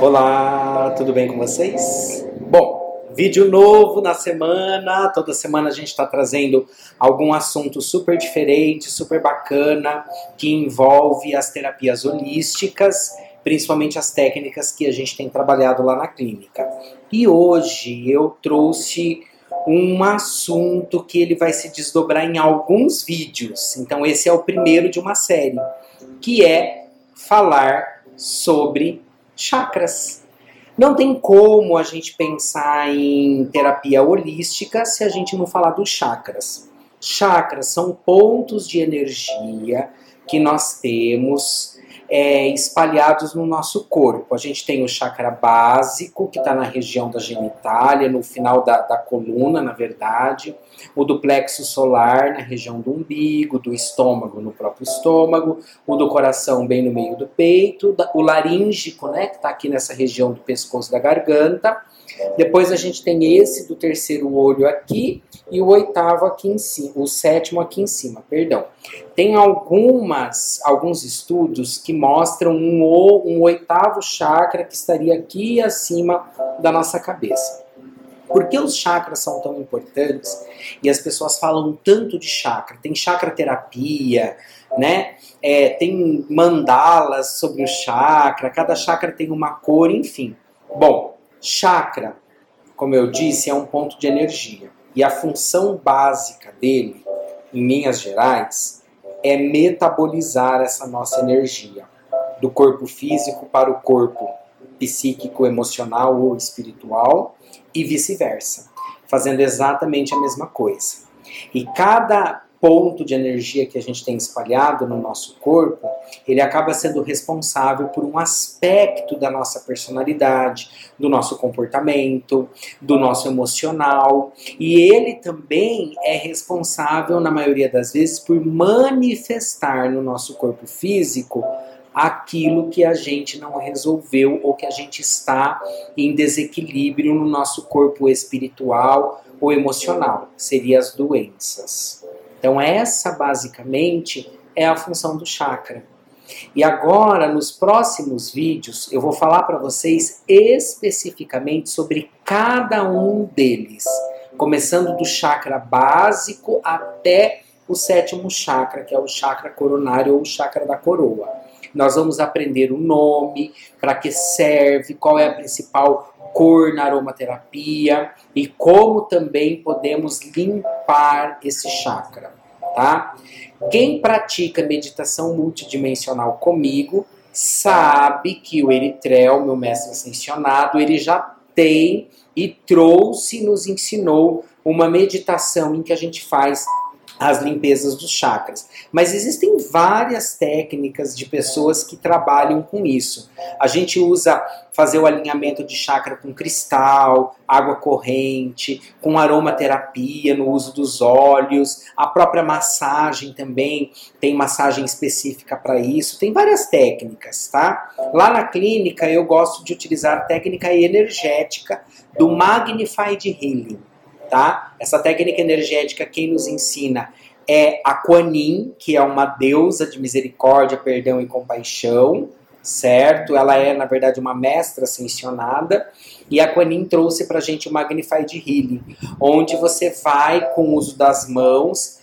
Olá, tudo bem com vocês? Bom, vídeo novo na semana. Toda semana a gente está trazendo algum assunto super diferente, super bacana, que envolve as terapias holísticas, principalmente as técnicas que a gente tem trabalhado lá na clínica. E hoje eu trouxe um assunto que ele vai se desdobrar em alguns vídeos. Então esse é o primeiro de uma série, que é falar sobre chakras. Não tem como a gente pensar em terapia holística se a gente não falar dos chakras. Chakras são pontos de energia que nós temos é, espalhados no nosso corpo. A gente tem o chakra básico, que está na região da genitália, no final da, da coluna, na verdade. O do plexo solar, na região do umbigo, do estômago, no próprio estômago. O do coração, bem no meio do peito. O laríngico, né, que está aqui nessa região do pescoço da garganta depois a gente tem esse do terceiro olho aqui e o oitavo aqui em cima, o sétimo aqui em cima, perdão. Tem algumas, alguns estudos que mostram um, um oitavo chakra que estaria aqui acima da nossa cabeça. Por que os chakras são tão importantes e as pessoas falam tanto de chakra? Tem chakra terapia, né? É, tem mandalas sobre o chakra, cada chakra tem uma cor, enfim. Bom, Chakra, como eu disse, é um ponto de energia. E a função básica dele, em linhas gerais, é metabolizar essa nossa energia do corpo físico para o corpo psíquico, emocional ou espiritual e vice-versa, fazendo exatamente a mesma coisa. E cada ponto de energia que a gente tem espalhado no nosso corpo, ele acaba sendo responsável por um aspecto da nossa personalidade, do nosso comportamento, do nosso emocional, e ele também é responsável, na maioria das vezes, por manifestar no nosso corpo físico aquilo que a gente não resolveu ou que a gente está em desequilíbrio no nosso corpo espiritual ou emocional, seria as doenças. Então, essa basicamente é a função do chakra. E agora, nos próximos vídeos, eu vou falar para vocês especificamente sobre cada um deles, começando do chakra básico até o sétimo chakra, que é o chakra coronário ou o chakra da coroa. Nós vamos aprender o nome, para que serve, qual é a principal cor na aromaterapia e como também podemos limpar esse chakra, tá? Quem pratica meditação multidimensional comigo sabe que o Eritrel, meu mestre ascensionado, ele já tem e trouxe, nos ensinou uma meditação em que a gente faz as limpezas dos chakras. Mas existem várias técnicas de pessoas que trabalham com isso. A gente usa fazer o alinhamento de chakra com cristal, água corrente, com aromaterapia no uso dos óleos, a própria massagem também tem massagem específica para isso. Tem várias técnicas, tá? Lá na clínica eu gosto de utilizar a técnica energética do Magnified Healing tá? Essa técnica energética quem nos ensina é a Quanin, que é uma deusa de misericórdia, perdão e compaixão, certo? Ela é, na verdade, uma mestra ascensionada. E a Quanin trouxe pra gente o Magnified Healing, onde você vai, com o uso das mãos,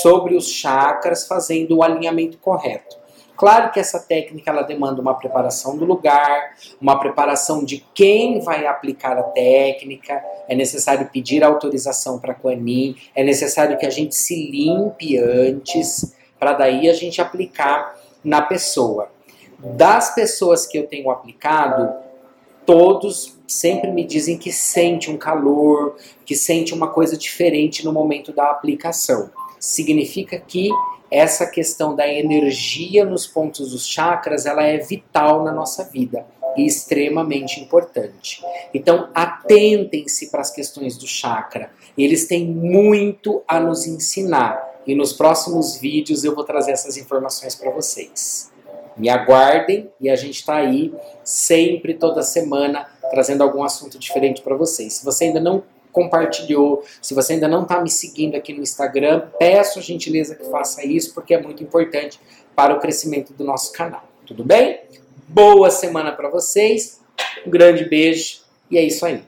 sobre os chakras, fazendo o alinhamento correto. Claro que essa técnica ela demanda uma preparação do lugar, uma preparação de quem vai aplicar a técnica, é necessário pedir autorização para a Quanin, é necessário que a gente se limpe antes, para daí a gente aplicar na pessoa. Das pessoas que eu tenho aplicado, todos sempre me dizem que sente um calor, que sente uma coisa diferente no momento da aplicação. Significa que essa questão da energia nos pontos dos chakras, ela é vital na nossa vida e extremamente importante. Então, atentem-se para as questões do chakra. Eles têm muito a nos ensinar e nos próximos vídeos eu vou trazer essas informações para vocês. Me aguardem e a gente está aí sempre, toda semana, trazendo algum assunto diferente para vocês. Se você ainda não compartilhou, se você ainda não está me seguindo aqui no Instagram, peço a gentileza que faça isso, porque é muito importante para o crescimento do nosso canal. Tudo bem? Boa semana para vocês. Um grande beijo e é isso aí.